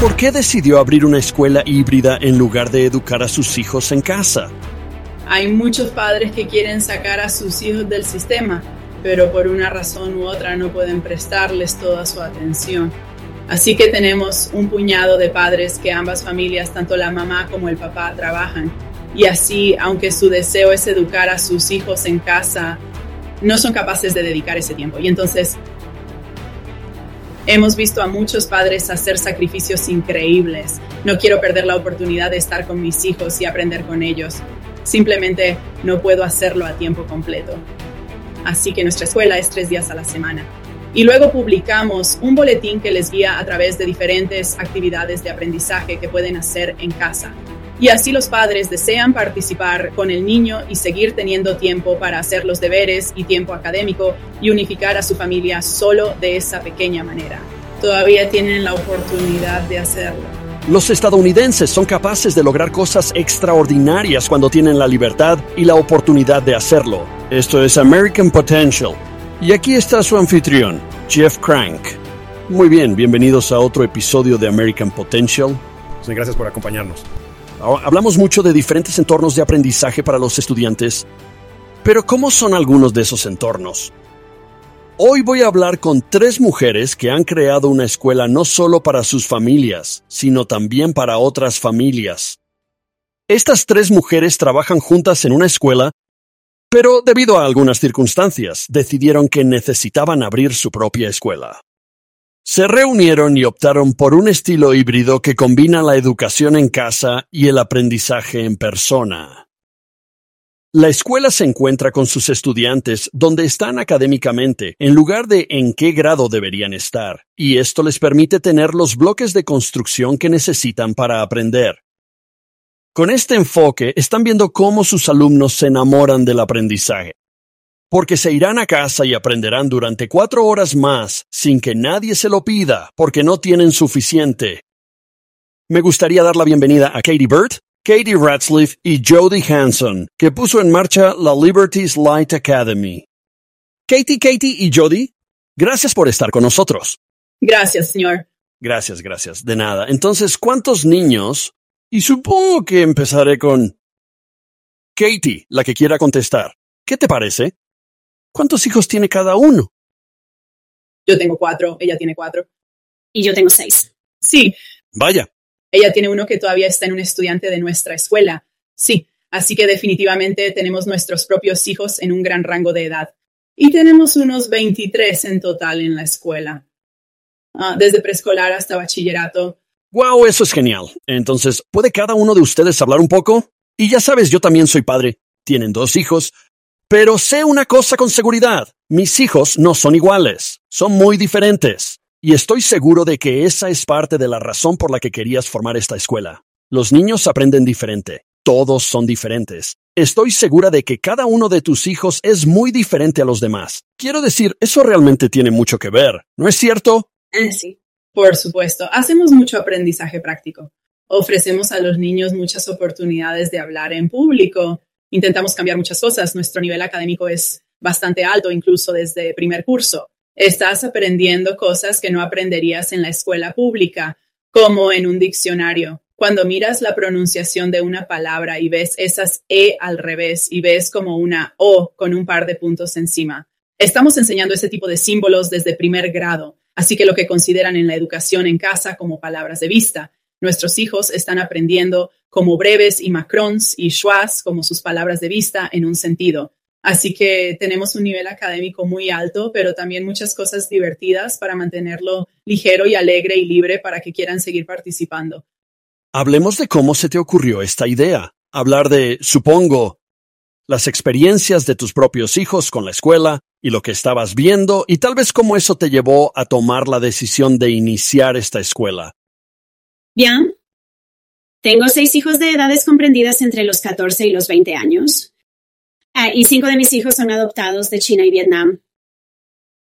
¿Por qué decidió abrir una escuela híbrida en lugar de educar a sus hijos en casa? Hay muchos padres que quieren sacar a sus hijos del sistema, pero por una razón u otra no pueden prestarles toda su atención. Así que tenemos un puñado de padres que ambas familias, tanto la mamá como el papá, trabajan. Y así, aunque su deseo es educar a sus hijos en casa, no son capaces de dedicar ese tiempo. Y entonces hemos visto a muchos padres hacer sacrificios increíbles. No quiero perder la oportunidad de estar con mis hijos y aprender con ellos. Simplemente no puedo hacerlo a tiempo completo. Así que nuestra escuela es tres días a la semana. Y luego publicamos un boletín que les guía a través de diferentes actividades de aprendizaje que pueden hacer en casa. Y así los padres desean participar con el niño y seguir teniendo tiempo para hacer los deberes y tiempo académico y unificar a su familia solo de esa pequeña manera. Todavía tienen la oportunidad de hacerlo. Los estadounidenses son capaces de lograr cosas extraordinarias cuando tienen la libertad y la oportunidad de hacerlo. Esto es American Potential y aquí está su anfitrión, Jeff Crank. Muy bien, bienvenidos a otro episodio de American Potential. Sí, gracias por acompañarnos. Hablamos mucho de diferentes entornos de aprendizaje para los estudiantes, pero ¿cómo son algunos de esos entornos? Hoy voy a hablar con tres mujeres que han creado una escuela no solo para sus familias, sino también para otras familias. Estas tres mujeres trabajan juntas en una escuela pero debido a algunas circunstancias, decidieron que necesitaban abrir su propia escuela. Se reunieron y optaron por un estilo híbrido que combina la educación en casa y el aprendizaje en persona. La escuela se encuentra con sus estudiantes donde están académicamente, en lugar de en qué grado deberían estar, y esto les permite tener los bloques de construcción que necesitan para aprender. Con este enfoque están viendo cómo sus alumnos se enamoran del aprendizaje, porque se irán a casa y aprenderán durante cuatro horas más sin que nadie se lo pida, porque no tienen suficiente. Me gustaría dar la bienvenida a Katie Burt, Katie Ratzliff y Jody Hanson, que puso en marcha la Liberty's Light Academy. Katie, Katie y Jody, gracias por estar con nosotros. Gracias, señor. Gracias, gracias. De nada. Entonces, ¿cuántos niños y supongo que empezaré con Katie, la que quiera contestar. ¿Qué te parece? ¿Cuántos hijos tiene cada uno? Yo tengo cuatro, ella tiene cuatro. Y yo tengo seis. Sí. Vaya. Ella tiene uno que todavía está en un estudiante de nuestra escuela. Sí. Así que definitivamente tenemos nuestros propios hijos en un gran rango de edad. Y tenemos unos 23 en total en la escuela. Ah, desde preescolar hasta bachillerato. Wow, eso es genial. Entonces, ¿puede cada uno de ustedes hablar un poco? Y ya sabes, yo también soy padre. Tienen dos hijos. Pero sé una cosa con seguridad. Mis hijos no son iguales. Son muy diferentes. Y estoy seguro de que esa es parte de la razón por la que querías formar esta escuela. Los niños aprenden diferente. Todos son diferentes. Estoy segura de que cada uno de tus hijos es muy diferente a los demás. Quiero decir, eso realmente tiene mucho que ver, ¿no es cierto? Eh, sí. Por supuesto, hacemos mucho aprendizaje práctico. Ofrecemos a los niños muchas oportunidades de hablar en público. Intentamos cambiar muchas cosas. Nuestro nivel académico es bastante alto, incluso desde primer curso. Estás aprendiendo cosas que no aprenderías en la escuela pública, como en un diccionario. Cuando miras la pronunciación de una palabra y ves esas E al revés y ves como una O con un par de puntos encima. Estamos enseñando ese tipo de símbolos desde primer grado Así que lo que consideran en la educación en casa como palabras de vista. Nuestros hijos están aprendiendo como breves y macrons y schwas como sus palabras de vista en un sentido. Así que tenemos un nivel académico muy alto, pero también muchas cosas divertidas para mantenerlo ligero y alegre y libre para que quieran seguir participando. Hablemos de cómo se te ocurrió esta idea. Hablar de, supongo, las experiencias de tus propios hijos con la escuela y lo que estabas viendo y tal vez cómo eso te llevó a tomar la decisión de iniciar esta escuela. Bien. Tengo seis hijos de edades comprendidas entre los 14 y los 20 años. Ah, y cinco de mis hijos son adoptados de China y Vietnam.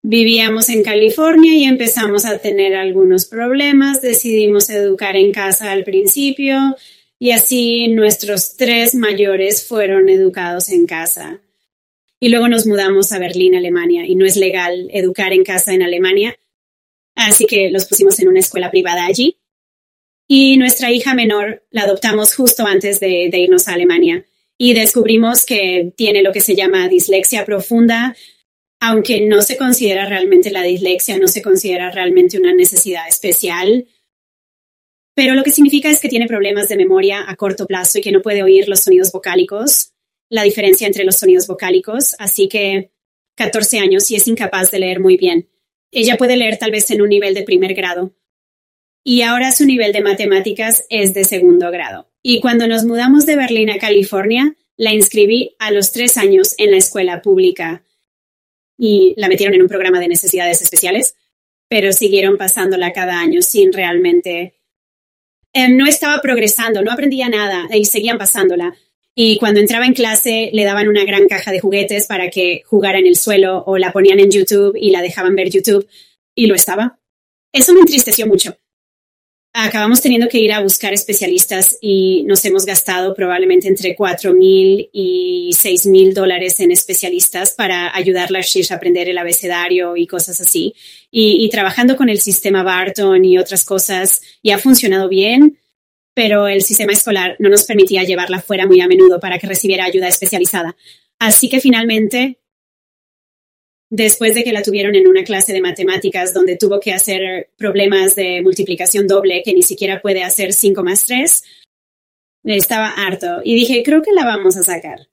Vivíamos en California y empezamos a tener algunos problemas. Decidimos educar en casa al principio y así nuestros tres mayores fueron educados en casa. Y luego nos mudamos a Berlín, Alemania, y no es legal educar en casa en Alemania, así que los pusimos en una escuela privada allí. Y nuestra hija menor la adoptamos justo antes de, irnos a Alemania y descubrimos que tiene lo que se llama dislexia profunda, aunque no se considera realmente la dislexia, no se considera realmente una necesidad especial, pero lo que significa es que tiene problemas de memoria a corto plazo y que no puede oír los sonidos vocálicos, la diferencia entre los sonidos vocálicos, así que 14 años y es incapaz de leer muy bien. Ella puede leer tal vez en un nivel de primer grado. Y ahora su nivel de matemáticas es de segundo grado. Y cuando nos mudamos de Berlín a California, la inscribí a los tres años en la escuela pública y la metieron en un programa de necesidades especiales, pero siguieron pasándola cada año sin realmente Em, no estaba progresando, no aprendía nada y seguían pasándola. Y cuando entraba en clase le daban una gran caja de juguetes para que jugara en el suelo o la ponían en YouTube y la dejaban ver YouTube y lo estaba. Eso me entristeció mucho acabamos teniendo que ir a buscar especialistas y nos hemos gastado probablemente entre cuatro mil y seis mil dólares en especialistas para ayudarla a aprender el abecedario y cosas así. Y, y, trabajando con el sistema Barton y otras cosas, y ha funcionado bien, pero el sistema escolar no nos permitía llevarla fuera muy a menudo para que recibiera ayuda especializada. Así que finalmente después de que la tuvieron en una clase de matemáticas donde tuvo que hacer problemas de multiplicación doble que ni siquiera puede hacer 5 más 3, estaba harto y dije, creo que la vamos a sacar.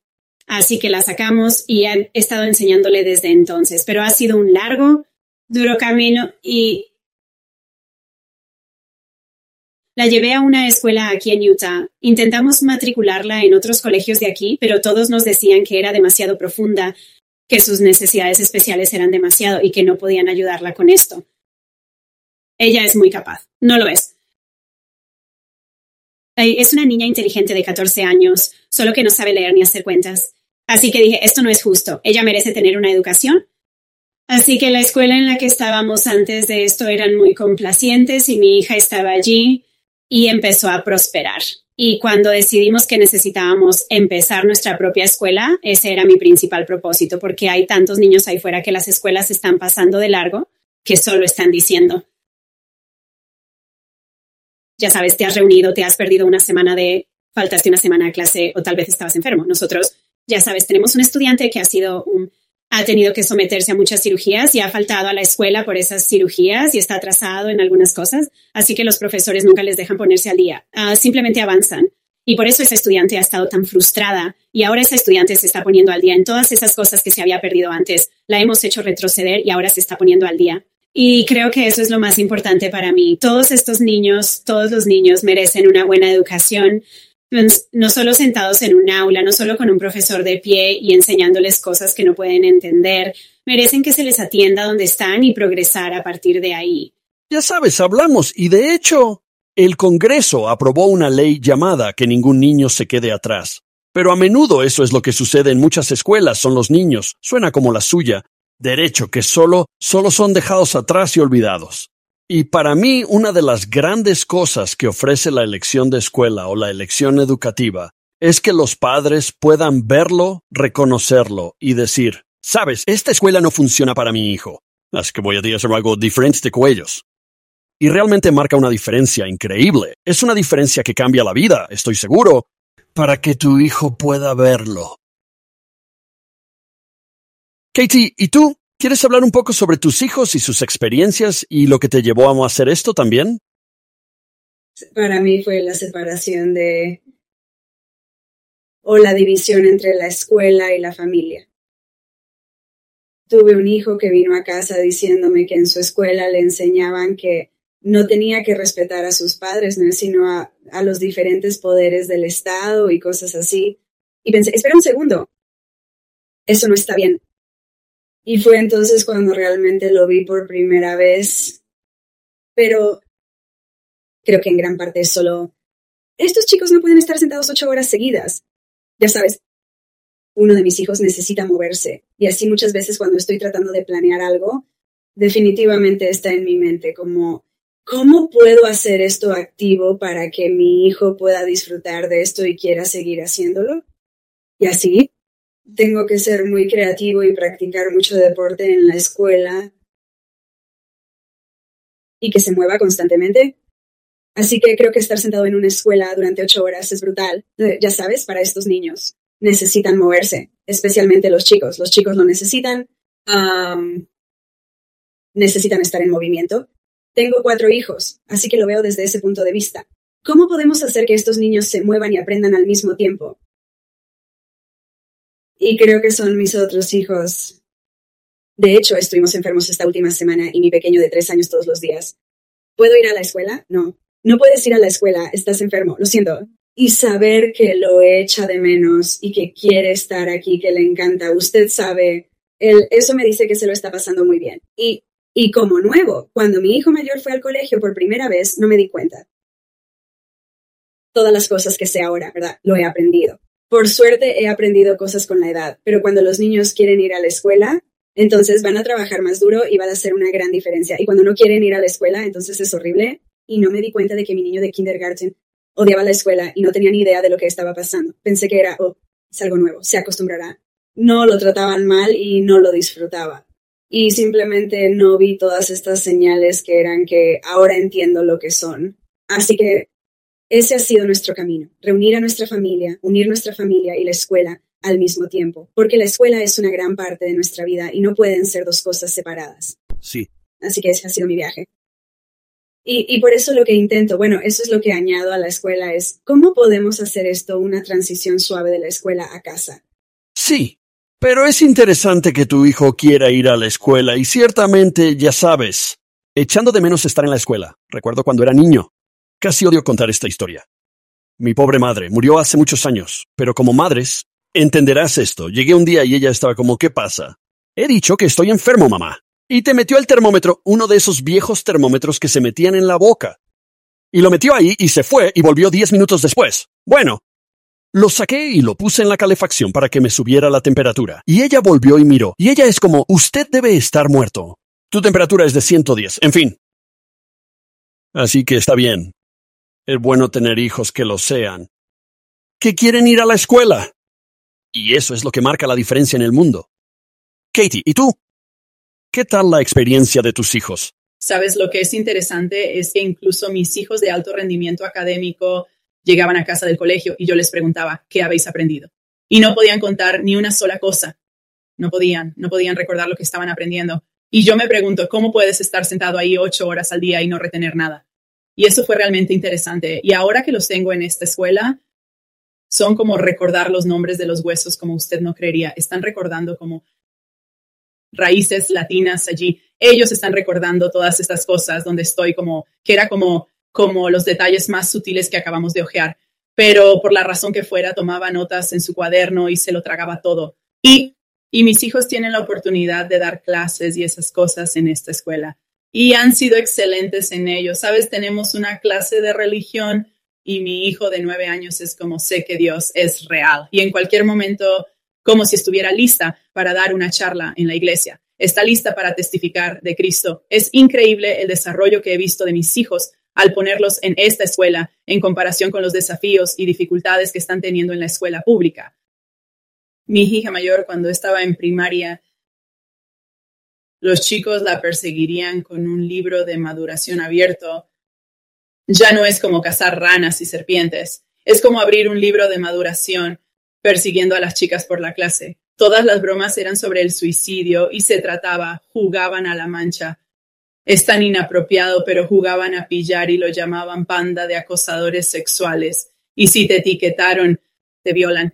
Así que la sacamos y he estado enseñándole desde entonces, pero ha sido un largo, duro camino y la llevé a una escuela aquí en Utah. Intentamos matricularla en otros colegios de aquí, pero todos nos decían que era demasiado profunda que sus necesidades especiales eran demasiado y que no podían ayudarla con esto. Ella es muy capaz, no lo es. Es una niña inteligente de 14 años, solo que no sabe leer ni hacer cuentas. Así que dije, esto no es justo, ella merece tener una educación. Así que la escuela en la que estábamos antes de esto eran muy complacientes y mi hija estaba allí y empezó a prosperar. Y cuando decidimos que necesitábamos empezar nuestra propia escuela, ese era mi principal propósito, porque hay tantos niños ahí fuera que las escuelas están pasando de largo que solo están diciendo, ya sabes, te has reunido, te has perdido una semana de, faltaste una semana a clase o tal vez estabas enfermo. Nosotros, ya sabes, tenemos un estudiante que ha sido un ha tenido que someterse a muchas cirugías y ha faltado a la escuela por esas cirugías y está atrasado en algunas cosas. Así que los profesores nunca les dejan ponerse al día. Ah, simplemente avanzan. Y por eso esa estudiante ha estado tan frustrada y ahora esa estudiante se está poniendo al día en todas esas cosas que se había perdido antes. La hemos hecho retroceder y ahora se está poniendo al día. Y creo que eso es lo más importante para mí. Todos estos niños, todos los niños merecen una buena educación, no solo sentados en un aula, no solo con un profesor de pie y enseñándoles cosas que no pueden entender, merecen que se les atienda donde están y progresar a partir de ahí. Ya sabes, hablamos y de hecho, el Congreso aprobó una ley llamada que ningún niño se quede atrás. Pero a menudo eso es lo que sucede en muchas escuelas, son los niños, suena como la suya, derecho que solo, solo son dejados atrás y olvidados. Y para mí, una de las grandes cosas que ofrece la elección de escuela o la elección educativa es que los padres puedan verlo, reconocerlo y decir, sabes, esta escuela no funciona para mi hijo, así que voy a hacer algo diferente con ellos. Y realmente marca una diferencia increíble. Es una diferencia que cambia la vida, estoy seguro, para que tu hijo pueda verlo. Katie, ¿y tú? ¿Quieres hablar un poco sobre tus hijos y sus experiencias y lo que te llevó a hacer esto también? Para mí fue la separación de o la división entre la escuela y la familia. Tuve un hijo que vino a casa diciéndome que en su escuela le enseñaban que no tenía que respetar a sus padres, sino a, a los diferentes poderes del Estado y cosas así. Y pensé, espera un segundo, eso no está bien. Y fue entonces cuando realmente lo vi por primera vez. Pero creo que en gran parte es solo, estos chicos no pueden estar sentados ocho horas seguidas. Ya sabes, uno de mis hijos necesita moverse. Y así muchas veces cuando estoy tratando de planear algo, definitivamente está en mi mente como, ¿cómo puedo hacer esto activo para que mi hijo pueda disfrutar de esto y quiera seguir haciéndolo? Y así tengo que ser muy creativo y practicar mucho deporte en la escuela y que se mueva constantemente. Así que creo que estar sentado en una escuela durante ocho horas es brutal. Eh, Ya sabes, para estos niños necesitan moverse, especialmente los chicos. Los chicos lo necesitan. necesitan estar en movimiento. Tengo cuatro hijos, así que lo veo desde ese punto de vista. ¿Cómo podemos hacer que estos niños se muevan y aprendan al mismo tiempo? Y creo que son mis otros hijos. De hecho, estuvimos enfermos esta última semana y mi pequeño de tres años todos los días. ¿Puedo ir a la escuela? No. No puedes ir a la escuela, estás enfermo, lo siento. Y saber que lo echa de menos y que quiere estar aquí, que le encanta. Usted sabe, él, eso me dice que se lo está pasando muy bien. Y, y como nuevo, cuando mi hijo mayor fue al colegio por primera vez, no me di cuenta. Todas las cosas que sé ahora, ¿verdad? Lo he aprendido. Por suerte he aprendido cosas con la edad, pero cuando los niños quieren ir a la escuela, entonces van a trabajar más duro y van a hacer una gran diferencia. Y cuando no quieren ir a la escuela, entonces es horrible. Y no me di cuenta de que mi niño de kindergarten odiaba la escuela y no tenía ni idea de lo que estaba pasando. Pensé que era, oh, es algo nuevo, se acostumbrará. No lo trataban mal y no lo disfrutaba. Y simplemente no vi todas estas señales que eran que ahora entiendo lo que son. Así que ese ha sido nuestro camino, reunir a nuestra familia, unir nuestra familia y la escuela al mismo tiempo, porque la escuela es una gran parte de nuestra vida y no pueden ser dos cosas separadas. Sí. Así que ese ha sido mi viaje. Y, y por eso lo que intento, bueno, eso es lo que añado a la escuela, es cómo podemos hacer esto una transición suave de la escuela a casa. Sí. Pero es interesante que tu hijo quiera ir a la escuela y ciertamente, ya sabes, echando de menos estar en la escuela. Recuerdo cuando era niño. Casi odio contar esta historia. Mi pobre madre murió hace muchos años, pero como madres, entenderás esto. Llegué un día y ella estaba como, ¿qué pasa? He dicho que estoy enfermo, mamá. Y te metió el termómetro, uno de esos viejos termómetros que se metían en la boca. Y lo metió ahí y se fue y volvió diez minutos después. Bueno, lo saqué y lo puse en la calefacción para que me subiera la temperatura. Y ella volvió y miró. Y ella es como, usted debe estar muerto. Tu temperatura es de 110. En fin. Así que está bien. Es bueno tener hijos que lo sean. Que quieren ir a la escuela. Y eso es lo que marca la diferencia en el mundo. Katie, ¿y tú? ¿Qué tal la experiencia de tus hijos? Sabes, lo que es interesante es que incluso mis hijos de alto rendimiento académico llegaban a casa del colegio y yo les preguntaba, ¿qué habéis aprendido? Y no podían contar ni una sola cosa. No podían, no podían recordar lo que estaban aprendiendo. Y yo me pregunto, ¿cómo puedes estar sentado ahí ocho horas al día y no retener nada? Y eso fue realmente interesante. Y ahora que los tengo en esta escuela, son como recordar los nombres de los huesos como usted no creería. Están recordando como raíces latinas allí. Ellos están recordando todas estas cosas donde estoy como, que era como, como los detalles más sutiles que acabamos de ojear. Pero por la razón que fuera, tomaba notas en su cuaderno y se lo tragaba todo. Y, y mis hijos tienen la oportunidad de dar clases y esas cosas en esta escuela. Y han sido excelentes en ello. Sabes, tenemos una clase de religión y mi hijo de nueve años es como sé que Dios es real. Y en cualquier momento como si estuviera lista para dar una charla en la iglesia. Está lista para testificar de Cristo. Es increíble el desarrollo que he visto de mis hijos al ponerlos en esta escuela en comparación con los desafíos y dificultades que están teniendo en la escuela pública. Mi hija mayor, cuando estaba en primaria, los chicos la perseguirían con un libro de maduración abierto. Ya no es como cazar ranas y serpientes, es como abrir un libro de maduración persiguiendo a las chicas por la clase. Todas las bromas eran sobre el suicidio y se trataba, jugaban a la mancha. Es tan inapropiado, pero jugaban a pillar y lo llamaban panda de acosadores sexuales. Y si te etiquetaron, te violan.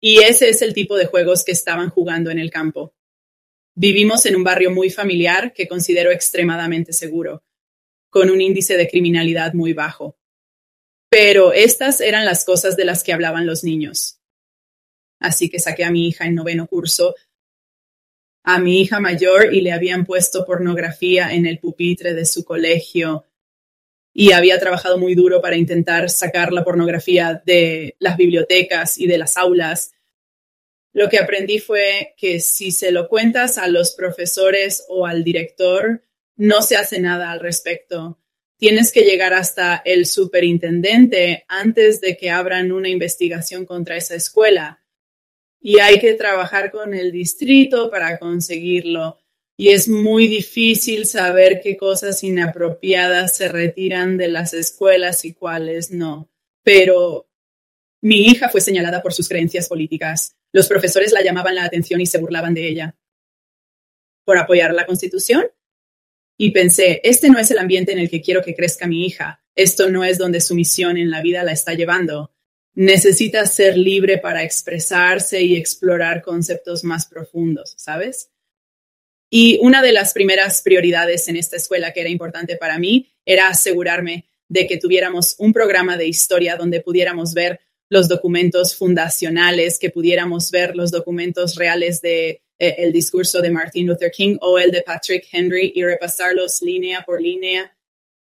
Y ese es el tipo de juegos que estaban jugando en el campo. Vivimos en un barrio muy familiar que considero extremadamente seguro, con un índice de criminalidad muy bajo. Pero estas eran las cosas de las que hablaban los niños. Así que saqué a mi hija en noveno curso, a mi hija mayor y le habían puesto pornografía en el pupitre de su colegio y había trabajado muy duro para intentar sacar la pornografía de las bibliotecas y de las aulas. Lo que aprendí fue que si se lo cuentas a los profesores o al director, no se hace nada al respecto. Tienes que llegar hasta el superintendente antes de que abran una investigación contra esa escuela y hay que trabajar con el distrito para conseguirlo. y es muy difícil saber qué cosas inapropiadas se retiran de las escuelas y cuáles no. Pero mi hija fue señalada por sus creencias políticas. Los profesores la llamaban la atención y se burlaban de ella por apoyar la Constitución. Y pensé, este no es el ambiente en el que quiero que crezca mi hija. Esto no es donde su misión en la vida la está llevando. Necesita ser libre para expresarse y explorar conceptos más profundos, ¿sabes? Y una de las primeras prioridades en esta escuela que era importante para mí era asegurarme de que tuviéramos un programa de historia donde pudiéramos ver los documentos fundacionales, que pudiéramos ver los documentos reales de eh, el discurso de Martin Luther King o el de Patrick Henry y repasarlos línea por línea.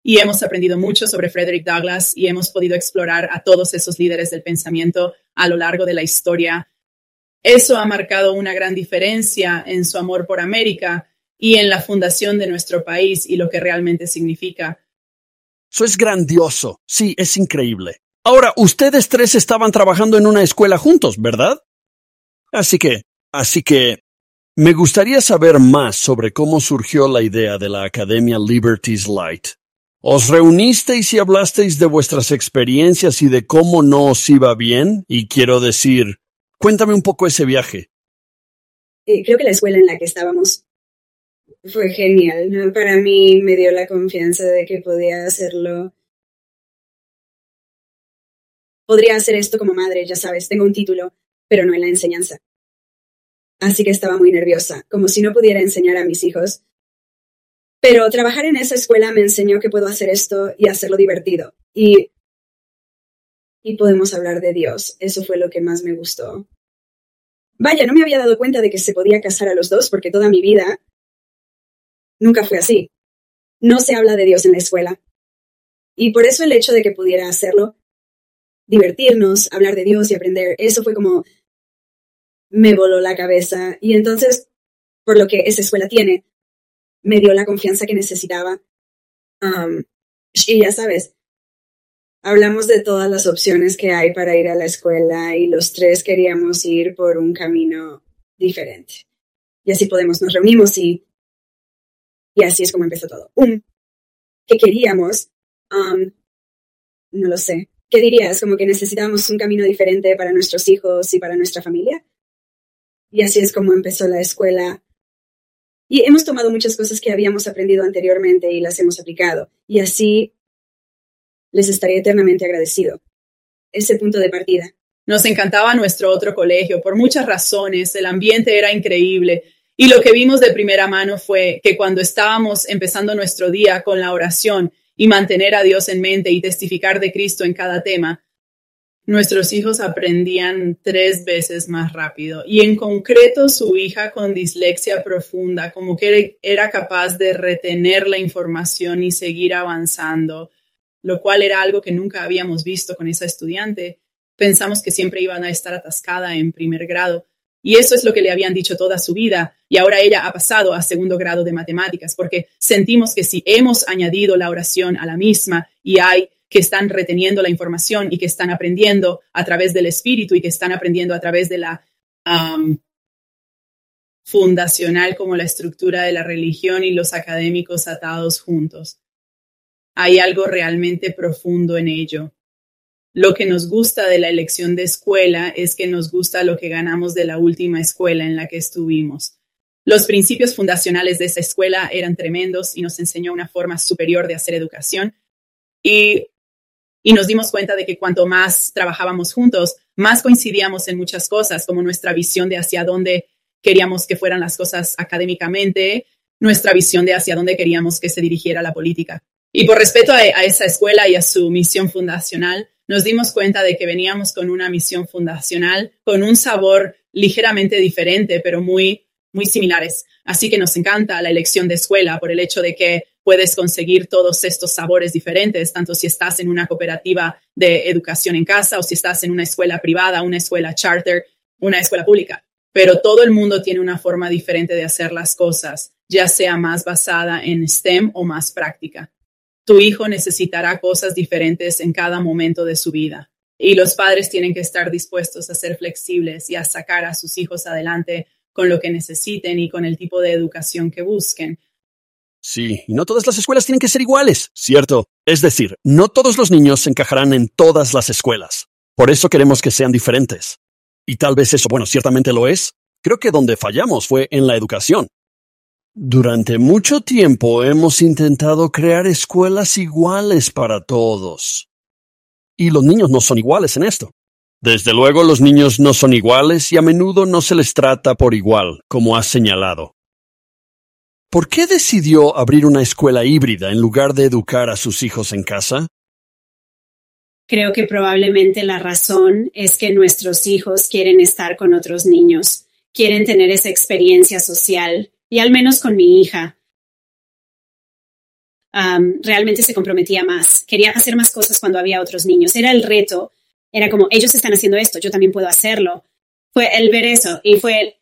Y hemos aprendido mucho sobre Frederick Douglass y hemos podido explorar a todos esos líderes del pensamiento a lo largo de la historia eso ha marcado una gran diferencia en su amor por América y en la fundación de nuestro país y lo que realmente significa. Eso es grandioso. Sí, es increíble. Ahora, ustedes tres estaban trabajando en una escuela juntos, ¿verdad? Así que, así que, me gustaría saber más sobre cómo surgió la idea de la Academia Liberties Light. ¿Os reunisteis y hablasteis de vuestras experiencias y de cómo no os iba bien? Y quiero decir, Cuéntame un poco ese viaje. Eh, creo que la escuela en la que estábamos fue genial. Para mí me dio la confianza de que podía hacerlo. Podría hacer esto como madre, ya sabes, tengo un título, pero no en la enseñanza. Así que estaba muy nerviosa, como si no pudiera enseñar a mis hijos. Pero trabajar en esa escuela me enseñó que puedo hacer esto y hacerlo divertido. Y y podemos hablar de Dios. Eso fue lo que más me gustó. Vaya, no me había dado cuenta de que se podía casar a los dos porque toda mi vida nunca fue así. No se habla de Dios en la escuela. Y por eso el hecho de que pudiera hacerlo, divertirnos, hablar de Dios y aprender, eso fue como me voló la cabeza. Y entonces, por lo que esa escuela tiene, me dio la confianza que necesitaba. y ya sabes, Hablamos de todas las opciones que hay para ir a la escuela y los tres queríamos ir por un camino diferente. Y así podemos, nos reunimos y, y así es como empezó todo. Un, que queríamos, um, no lo sé, ¿qué dirías? Como que necesitábamos un camino diferente para nuestros hijos y para nuestra familia. Y así es como empezó la escuela. Y hemos tomado muchas cosas que habíamos aprendido anteriormente y las hemos aplicado. Y así les estaría eternamente agradecido. Ese punto de partida. Nos encantaba nuestro otro colegio por muchas razones, el ambiente era increíble y lo que vimos de primera mano fue que cuando estábamos empezando nuestro día con la oración y mantener a Dios en mente y testificar de Cristo en cada tema, nuestros hijos aprendían tres veces más rápido. Y en concreto su hija con dislexia profunda, como que era capaz de retener la información y seguir avanzando lo cual era algo que nunca habíamos visto con esa estudiante. Pensamos que siempre iban a estar atascada en primer grado. Y eso es lo que le habían dicho toda su vida. Y ahora ella ha pasado a segundo grado de matemáticas porque sentimos que si hemos añadido la oración a la misma y hay que están reteniendo la información y que están aprendiendo a través del espíritu y que están aprendiendo a través de la fundacional como la estructura de la religión y los académicos atados juntos hay algo realmente profundo en ello. Lo que nos gusta de la elección de escuela es que nos gusta lo que ganamos de la última escuela en la que estuvimos. Los principios fundacionales de esa escuela eran tremendos y nos enseñó una forma superior de hacer educación. Y, y nos dimos cuenta de que cuanto más trabajábamos juntos, más coincidíamos en muchas cosas, como nuestra visión de hacia dónde queríamos que fueran las cosas académicamente, nuestra visión de hacia dónde queríamos que se dirigiera la política. Y por respeto a, esa escuela y a su misión fundacional, nos dimos cuenta de que veníamos con una misión fundacional con un sabor ligeramente diferente, pero muy, muy similares. Así que nos encanta la elección de escuela por el hecho de que puedes conseguir todos estos sabores diferentes, tanto si estás en una cooperativa de educación en casa o si estás en una escuela privada, una escuela charter, una escuela pública. Pero todo el mundo tiene una forma diferente de hacer las cosas, ya sea más basada en STEM o más práctica tu hijo necesitará cosas diferentes en cada momento de su vida. Y los padres tienen que estar dispuestos a ser flexibles y a sacar a sus hijos adelante con lo que necesiten y con el tipo de educación que busquen. Sí, y no todas las escuelas tienen que ser iguales, ¿cierto? Es decir, no todos los niños se encajarán en todas las escuelas. Por eso queremos que sean diferentes. Y tal vez eso, bueno, ciertamente lo es. Creo que donde fallamos fue en la educación. Durante mucho tiempo hemos intentado crear escuelas iguales para todos. Y los niños no son iguales en esto. Desde luego los niños no son iguales y a menudo no se les trata por igual, como has señalado. ¿Por qué decidió abrir una escuela híbrida en lugar de educar a sus hijos en casa? Creo que probablemente la razón es que nuestros hijos quieren estar con otros niños, quieren tener esa experiencia social, y al menos con mi hija. realmente se comprometía más, quería hacer más cosas cuando había otros niños. Era el reto, era como, ellos están haciendo esto, yo también puedo hacerlo. Fue el ver eso y fue el,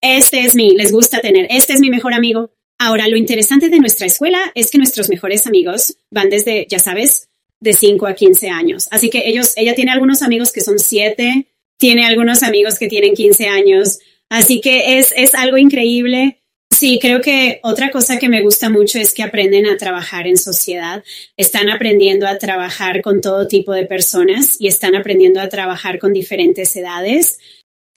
este es mi, les gusta tener, este es mi mejor amigo. Ahora, lo interesante de nuestra escuela es que nuestros mejores amigos van desde, ya sabes, de 5 a 15 años. Así que ellos, ella tiene algunos amigos que son 7, tiene algunos amigos que tienen 15 años. Así que es, es algo increíble. Sí, creo que otra cosa que me gusta mucho es que aprenden a trabajar en sociedad, están aprendiendo a trabajar con todo tipo de personas y están aprendiendo a trabajar con diferentes edades.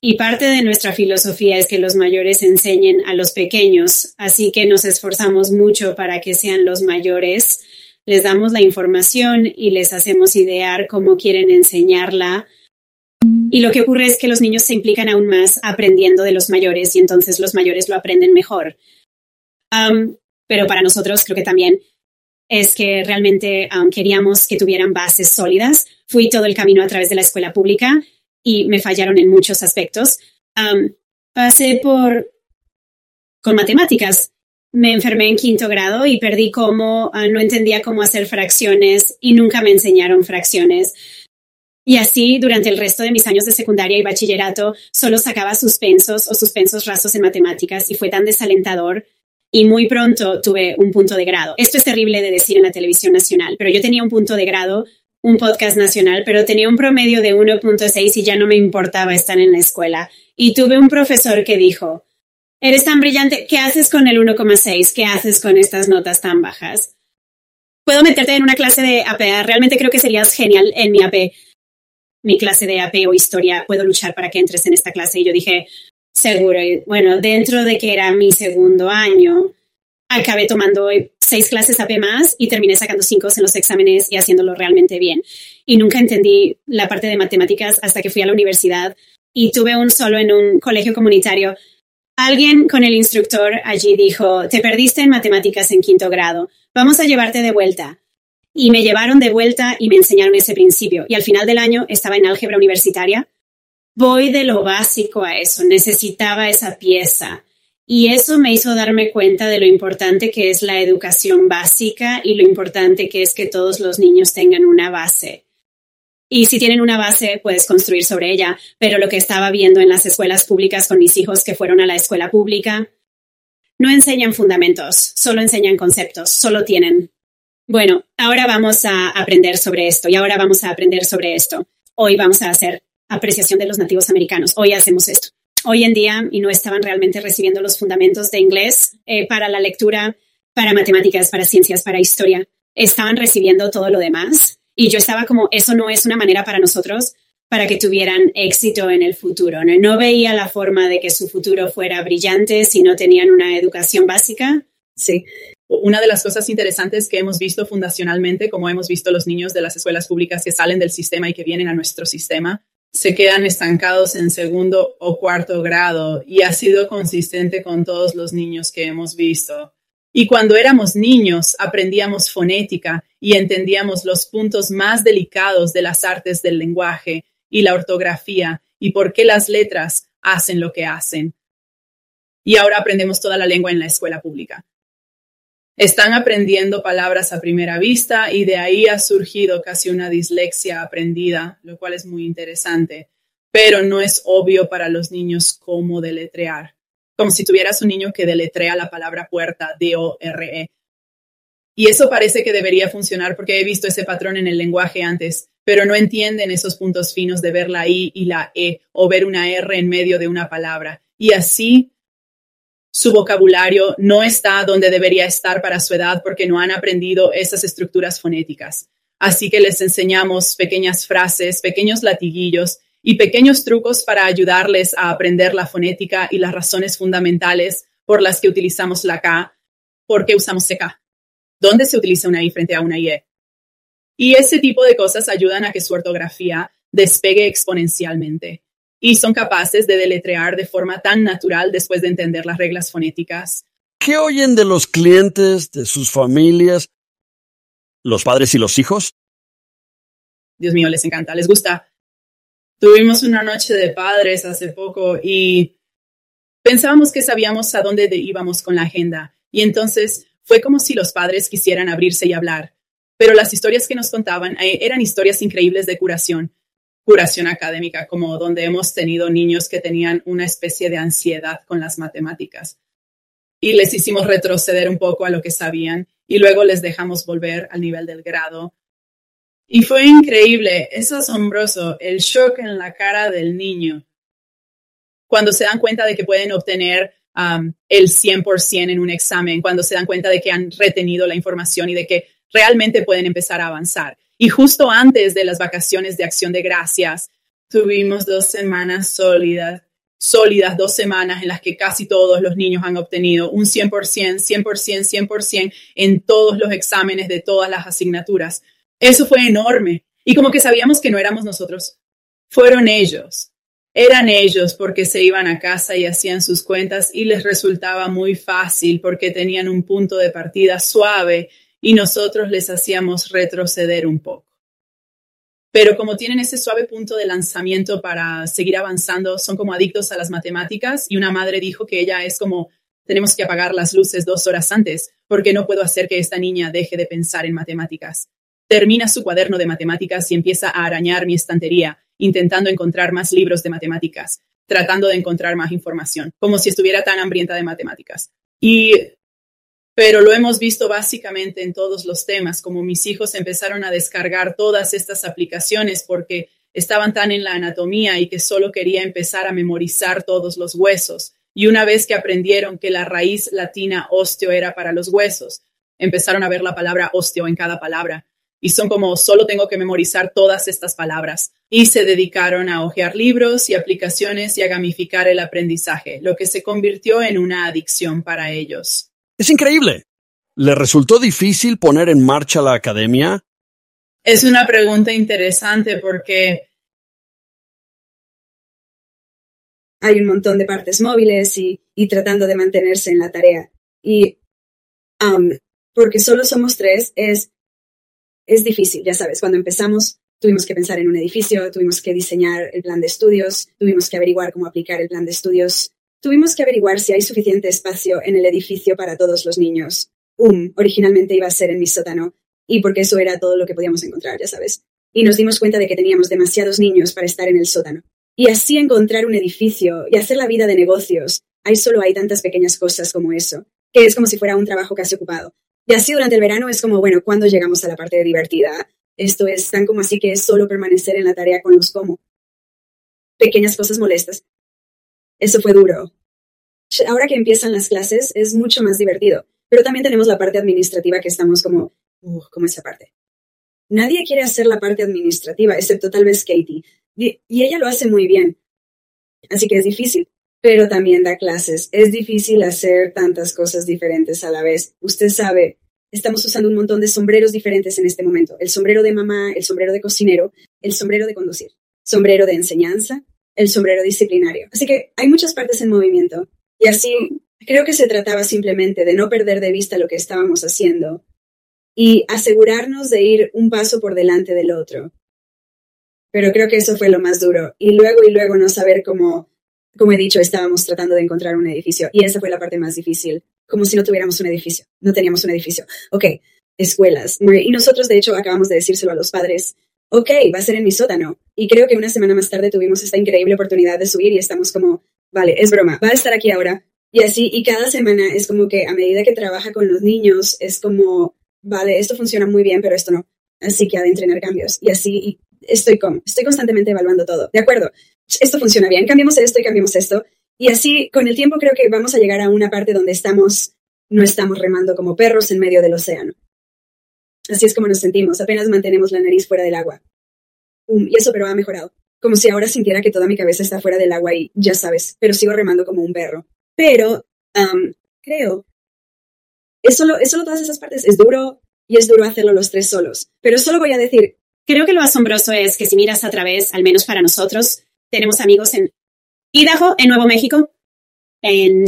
Y parte de nuestra filosofía es que los mayores enseñen a los pequeños, así que nos esforzamos mucho para que sean los mayores. Les damos la información y les hacemos idear cómo quieren enseñarla. Y lo que ocurre es que los niños se implican aún más aprendiendo de los mayores y entonces los mayores lo aprenden mejor. pero para nosotros creo que también es que realmente queríamos que tuvieran bases sólidas. Fui todo el camino a través de la escuela pública y me fallaron en muchos aspectos. pasé por con matemáticas. Me enfermé en quinto grado y perdí cómo, ah, no entendía cómo hacer fracciones y nunca me enseñaron fracciones. Y así, durante el resto de mis años de secundaria y bachillerato, solo sacaba suspensos o suspensos rasos en matemáticas y fue tan desalentador. Y muy pronto tuve un punto de grado. Esto es terrible de decir en la televisión nacional, pero yo tenía un punto de grado un podcast nacional, pero tenía un promedio de 1.6 y ya no me importaba estar en la escuela. Y tuve un profesor que dijo, eres tan brillante, ¿qué haces con el 1.6? ¿Qué haces con estas notas tan bajas? Puedo meterte en una clase de AP, realmente creo que serías genial en mi AP, mi clase de AP o historia, puedo luchar para que entres en esta clase. Y yo dije, seguro, bueno, dentro de que era mi segundo año, acabé tomando seis clases AP más y terminé sacando cinco en los exámenes y haciéndolo realmente bien. Y nunca entendí la parte de matemáticas hasta que fui a la universidad y tuve un solo en un colegio comunitario. Alguien con el instructor allí dijo, te perdiste en matemáticas en quinto grado, vamos a llevarte de vuelta. Y me llevaron de vuelta y me enseñaron ese principio. Y al final del año estaba en álgebra universitaria. Voy de lo básico a eso, necesitaba esa pieza y eso me hizo darme cuenta de lo importante que es la educación básica y lo importante que es que todos los niños tengan una base. Y si tienen una base, puedes construir sobre ella. Pero lo que estaba viendo en las escuelas públicas con mis hijos que fueron a la escuela pública, no enseñan fundamentos, solo enseñan conceptos, solo tienen. Bueno, ahora vamos a aprender sobre esto y ahora vamos a aprender sobre esto. Hoy vamos a hacer apreciación de los nativos americanos. Hoy hacemos esto hoy en día y no estaban realmente recibiendo los fundamentos de inglés eh, para la lectura, para matemáticas, para ciencias, para historia. Estaban recibiendo todo lo demás y yo estaba como, eso no es una manera para nosotros para que tuvieran éxito en el futuro. No, no veía la forma de que su futuro fuera brillante si no tenían una educación básica. Sí. Una de las cosas interesantes que hemos visto fundacionalmente, como hemos visto los niños de las escuelas públicas que salen del sistema y que vienen a nuestro sistema, se quedan estancados en segundo o cuarto grado y ha sido consistente con todos los niños que hemos visto. Y cuando éramos niños aprendíamos fonética y entendíamos los puntos más delicados de las artes del lenguaje y la ortografía y por qué las letras hacen lo que hacen. Y ahora aprendemos toda la lengua en la escuela pública. Están aprendiendo palabras a primera vista y de ahí ha surgido casi una dislexia aprendida, lo cual es muy interesante, pero no es obvio para los niños cómo deletrear, como si tuvieras un niño que deletrea la palabra puerta, D-O-R-E. Y eso parece que debería funcionar porque he visto ese patrón en el lenguaje antes, pero no entienden esos puntos finos de ver la I y la E o ver una R en medio de una palabra y así su vocabulario no está donde debería estar para su edad porque no han aprendido esas estructuras fonéticas. Así que les enseñamos pequeñas frases, pequeños latiguillos y pequeños trucos para ayudarles a aprender la fonética y las razones fundamentales por las que utilizamos la K, por qué usamos CK, dónde se utiliza una I frente a una IE. Y ese tipo de cosas ayudan a que su ortografía despegue exponencialmente y son capaces de deletrear de forma tan natural después de entender las reglas fonéticas. ¿Qué oyen de los clientes, de sus familias, los padres y los hijos? Dios mío, les encanta, les gusta. Tuvimos una noche de padres hace poco y pensábamos que sabíamos a dónde íbamos con la agenda. Y entonces fue como si los padres quisieran abrirse y hablar. Pero las historias que nos contaban eh, eran historias increíbles de curación curación académica, como donde hemos tenido niños que tenían una especie de ansiedad con las matemáticas. Y les hicimos retroceder un poco a lo que sabían y luego les dejamos volver al nivel del grado. Y fue increíble, es asombroso el shock en la cara del niño cuando se dan cuenta de que pueden obtener um, el 100% en un examen, cuando se dan cuenta de que han retenido la información y de que realmente pueden empezar a avanzar. Y justo antes de las vacaciones de acción de gracias, tuvimos dos semanas sólidas, sólidas, dos semanas en las que casi todos los niños han obtenido un 100%, 100%, 100% en todos los exámenes de todas las asignaturas. Eso fue enorme. Y como que sabíamos que no éramos nosotros, fueron ellos. Eran ellos porque se iban a casa y hacían sus cuentas y les resultaba muy fácil porque tenían un punto de partida suave y nosotros les hacíamos retroceder un poco. Pero como tienen ese suave punto de lanzamiento para seguir avanzando, son como adictos a las matemáticas y una madre dijo que ella es como tenemos que apagar las luces dos horas antes porque no puedo hacer que esta niña deje de pensar en matemáticas. Termina su cuaderno de matemáticas y empieza a arañar mi estantería, intentando encontrar más libros de matemáticas, tratando de encontrar más información, como si estuviera tan hambrienta de matemáticas. Y pero lo hemos visto básicamente en todos los temas, como mis hijos empezaron a descargar todas estas aplicaciones porque estaban tan en la anatomía y que solo quería empezar a memorizar todos los huesos. Y una vez que aprendieron que la raíz latina osteo era para los huesos, empezaron a ver la palabra osteo en cada palabra. Y son como, solo tengo que memorizar todas estas palabras. Y se dedicaron a hojear libros y aplicaciones y a gamificar el aprendizaje, lo que se convirtió en una adicción para ellos. Es increíble. ¿Le resultó difícil poner en marcha la academia? Es una pregunta interesante porque hay un montón de partes móviles y, tratando de mantenerse en la tarea. Y um, porque solo somos tres, es, es difícil, ya sabes, cuando empezamos tuvimos que pensar en un edificio, tuvimos que diseñar el plan de estudios, tuvimos que averiguar cómo aplicar el plan de estudios Tuvimos que averiguar si hay suficiente espacio en el edificio para todos los niños. Um, originalmente iba a ser en mi sótano, y porque eso era todo lo que podíamos encontrar, ya sabes. Y nos dimos cuenta de que teníamos demasiados niños para estar en el sótano. Y así encontrar un edificio y hacer la vida de negocios. Ahí solo hay tantas pequeñas cosas como eso, que es como si fuera un trabajo casi ocupado. Y así durante el verano es como, bueno, ¿cuándo llegamos a la parte divertida? Esto es tan como así que es solo permanecer en la tarea con los cómo. Pequeñas cosas molestas, eso fue duro. Ahora que empiezan las clases es mucho más divertido, pero también tenemos la parte administrativa que estamos como, uh, como esa parte. Nadie quiere hacer la parte administrativa, excepto tal vez Katie, y ella lo hace muy bien. Así que es difícil, pero también da clases. Es difícil hacer tantas cosas diferentes a la vez. Usted sabe, estamos usando un montón de sombreros diferentes en este momento. El sombrero de mamá, el sombrero de cocinero, el sombrero de conducir, sombrero de enseñanza, el sombrero disciplinario. Así que hay muchas partes en movimiento. Y así creo que se trataba simplemente de no perder de vista lo que estábamos haciendo y asegurarnos de ir un paso por delante del otro. Pero creo que eso fue lo más duro. Y luego y luego no saber cómo, como he dicho, estábamos tratando de encontrar un edificio. Y esa fue la parte más difícil. Como si no tuviéramos un edificio. No teníamos un edificio. Ok, escuelas. Y nosotros, de hecho, acabamos de decírselo a los padres ok, va a ser en mi sótano. Y creo que una semana más tarde tuvimos esta increíble oportunidad de subir y estamos como, vale, es broma, va a estar aquí ahora. Y así, y cada semana es como que a medida que trabaja con los niños, es como, vale, esto funciona muy bien, pero esto no. Así que ha de entrenar cambios. Y así estoy como, estoy constantemente evaluando todo. De acuerdo, esto funciona bien, cambiamos esto y cambiamos esto. Y así, con el tiempo creo que vamos a llegar a una parte donde estamos, no estamos remando como perros en medio del océano. Así es como nos sentimos, apenas mantenemos la nariz fuera del agua. y eso pero ha mejorado. Como si ahora sintiera que toda mi cabeza está fuera del agua y ya sabes, pero sigo remando como un perro. Pero, creo, es solo, es solo todas esas partes. Es duro y es duro hacerlo los tres solos. Pero solo voy a decir, creo que lo asombroso es que si miras a través, al menos para nosotros, tenemos amigos en Idaho, en Nuevo México, en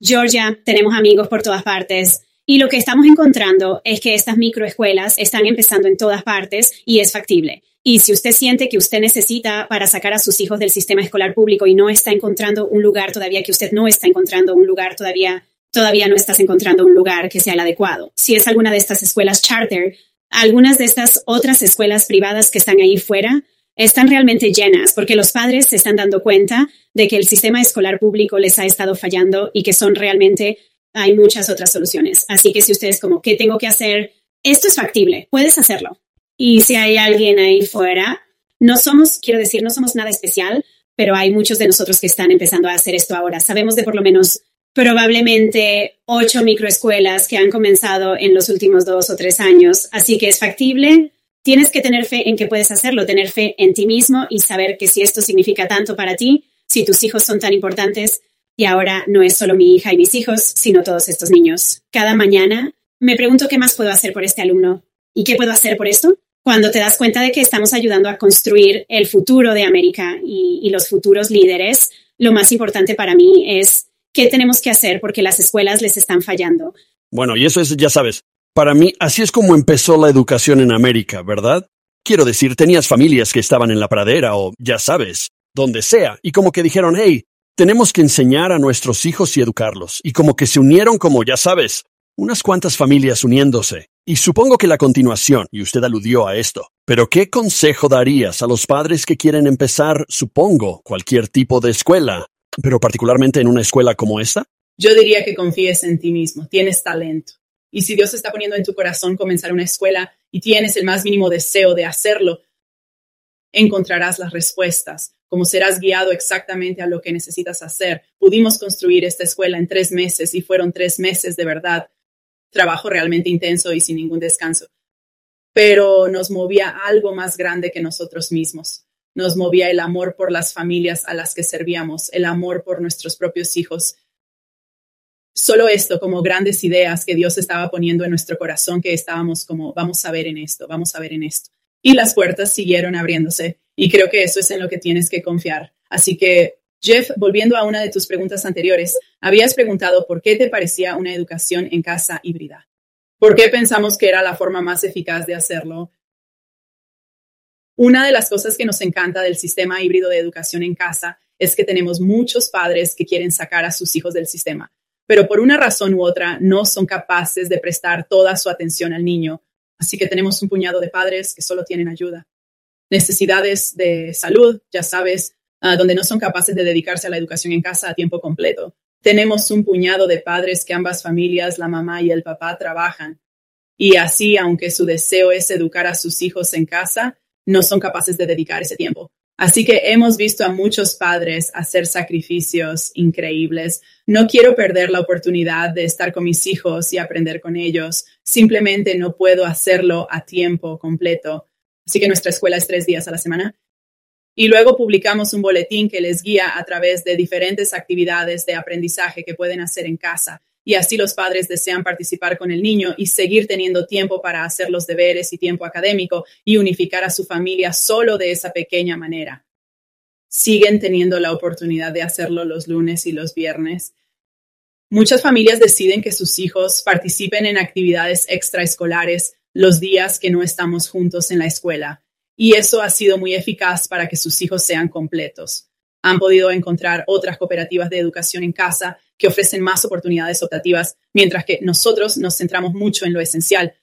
Georgia, tenemos amigos por todas partes. Y lo que estamos encontrando es que estas microescuelas están empezando en todas partes y es factible. Y si usted siente que usted necesita para sacar a sus hijos del sistema escolar público y no está encontrando un lugar todavía, que usted no está encontrando un lugar todavía, todavía no estás encontrando un lugar que sea el adecuado. Si es alguna de estas escuelas charter, algunas de estas otras escuelas privadas que están ahí fuera, están realmente llenas porque los padres se están dando cuenta de que el sistema escolar público les ha estado fallando y que son realmente, hay muchas otras soluciones. Así que si ustedes como, ¿qué tengo que hacer? Esto es factible, puedes hacerlo. Y si hay alguien ahí fuera, no somos, quiero decir, no somos nada especial, pero hay muchos de nosotros que están empezando a hacer esto ahora. Sabemos de por lo menos probablemente ocho microescuelas que han comenzado en los últimos dos o tres años. Así que es factible, tienes que tener fe en que puedes hacerlo, tener fe en ti mismo y saber que si esto significa tanto para ti, si tus hijos son tan importantes, y ahora no es solo mi hija y mis hijos, sino todos estos niños. Cada mañana me pregunto qué más puedo hacer por este alumno y qué puedo hacer por esto. Cuando te das cuenta de que estamos ayudando a construir el futuro de América y, los futuros líderes, lo más importante para mí es qué tenemos que hacer porque las escuelas les están fallando. Bueno, y eso es, ya sabes, para mí, así es como empezó la educación en América, ¿verdad? Quiero decir, tenías familias que estaban en la pradera o, ya sabes, donde sea, y como que dijeron, hey, tenemos que enseñar a nuestros hijos y educarlos, y como que se unieron como, ya sabes, unas cuantas familias uniéndose. Y supongo que la continuación, y usted aludió a esto, pero ¿qué consejo darías a los padres que quieren empezar, supongo, cualquier tipo de escuela, pero particularmente en una escuela como esta? Yo diría que confíes en ti mismo, tienes talento. Y si Dios está poniendo en tu corazón comenzar una escuela y tienes el más mínimo deseo de hacerlo, encontrarás las respuestas, como serás guiado exactamente a lo que necesitas hacer. Pudimos construir esta escuela en tres meses y fueron tres meses de verdad, trabajo realmente intenso y sin ningún descanso. Pero nos movía algo más grande que nosotros mismos. Nos movía el amor por las familias a las que servíamos, el amor por nuestros propios hijos, solo esto como grandes ideas que Dios estaba poniendo en nuestro corazón que estábamos como, vamos a ver en esto, vamos a ver en esto. Y las puertas siguieron abriéndose y creo que eso es en lo que tienes que confiar. Así que, Jeff, volviendo a una de tus preguntas anteriores, habías preguntado por qué te parecía una educación en casa híbrida. ¿Por qué pensamos que era la forma más eficaz de hacerlo? Una de las cosas que nos encanta del sistema híbrido de educación en casa es que tenemos muchos padres que quieren sacar a sus hijos del sistema pero por una razón u otra no son capaces de prestar toda su atención al niño. Así que tenemos un puñado de padres que solo tienen ayuda. Necesidades de salud, ya sabes, ah, donde no son capaces de dedicarse a la educación en casa a tiempo completo. Tenemos un puñado de padres que ambas familias, la mamá y el papá, trabajan. Y así, aunque su deseo es educar a sus hijos en casa, no son capaces de dedicar ese tiempo. Así que hemos visto a muchos padres hacer sacrificios increíbles. No quiero perder la oportunidad de estar con mis hijos y aprender con ellos. Simplemente no puedo hacerlo a tiempo completo. Así que nuestra escuela es tres días a la semana. Y luego publicamos un boletín que les guía a través de diferentes actividades de aprendizaje que pueden hacer en casa y así los padres desean participar con el niño y seguir teniendo tiempo para hacer los deberes y tiempo académico y unificar a su familia solo de esa pequeña manera. Siguen teniendo la oportunidad de hacerlo los lunes y los viernes. Muchas familias deciden que sus hijos participen en actividades extraescolares los días que no estamos juntos en la escuela, y eso ha sido muy eficaz para que sus hijos sean completos. Han podido encontrar otras cooperativas de educación en casa que ofrecen más oportunidades optativas, mientras que nosotros nos centramos mucho en lo esencial,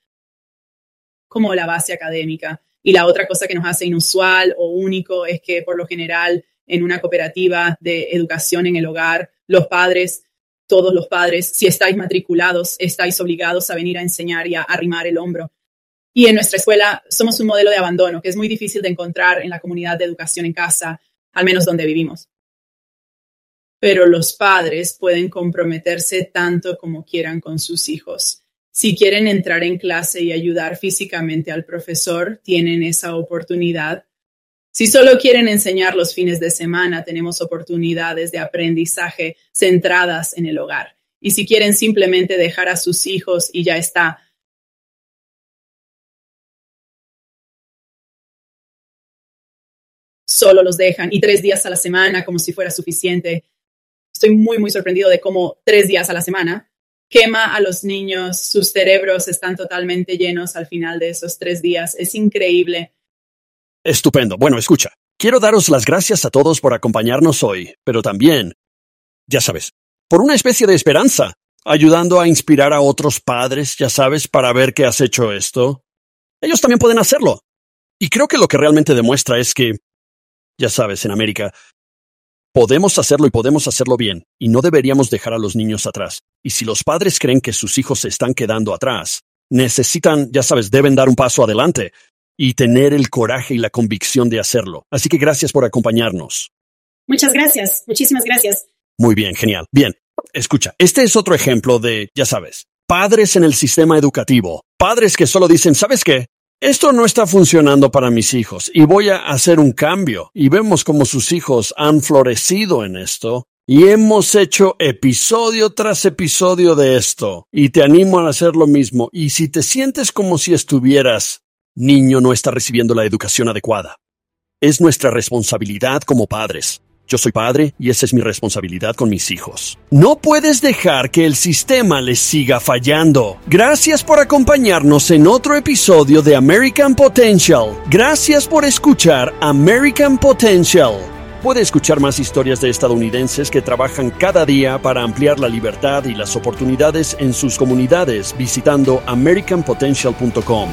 como la base académica. Y la otra cosa que nos hace inusual o único es que por lo general en una cooperativa de educación en el hogar, los padres, todos los padres, si estáis matriculados, estáis obligados a venir a enseñar y a arrimar el hombro. Y en nuestra escuela somos un modelo de abandono que es muy difícil de encontrar en la comunidad de educación en casa, al menos donde vivimos. pero los padres pueden comprometerse tanto como quieran con sus hijos. Si quieren entrar en clase y ayudar físicamente al profesor, tienen esa oportunidad. Si solo quieren enseñar los fines de semana, tenemos oportunidades de aprendizaje centradas en el hogar. Y si quieren simplemente dejar a sus hijos y ya está, solo los dejan y tres días a la semana como si fuera suficiente. Estoy muy, muy sorprendido de cómo tres días a la semana quema a los niños, sus cerebros están totalmente llenos al final de esos tres días. Es increíble. Estupendo. Bueno, escucha. Quiero daros las gracias a todos por acompañarnos hoy, pero también, ya sabes, por una especie de esperanza, ayudando a inspirar a otros padres, ya sabes, para ver que has hecho esto. Ellos también pueden hacerlo. Y creo que lo que realmente demuestra es que ya sabes, en América, podemos hacerlo y podemos hacerlo bien, y no deberíamos dejar a los niños atrás. Y si los padres creen que sus hijos se están quedando atrás, necesitan, ya sabes, deben dar un paso adelante y tener el coraje y la convicción de hacerlo. Así que gracias por acompañarnos. Muchas gracias, muchísimas gracias. Muy bien, genial. Bien, escucha, este es otro ejemplo de, ya sabes, padres en el sistema educativo. Padres que solo dicen, ¿sabes qué? Esto no está funcionando para mis hijos y voy a hacer un cambio. Y vemos cómo sus hijos han florecido en esto. Y hemos hecho episodio tras episodio de esto. Y te animo a hacer lo mismo. Y si te sientes como si estuvieras, niño no está recibiendo la educación adecuada. Es nuestra responsabilidad como padres yo soy padre y esa es mi responsabilidad con mis hijos. No puedes dejar que el sistema les siga fallando. Gracias por acompañarnos en otro episodio de American Potential. Gracias por escuchar American Potential. Puede escuchar más historias de estadounidenses que trabajan cada día para ampliar la libertad y las oportunidades en sus comunidades visitando americanpotential.com.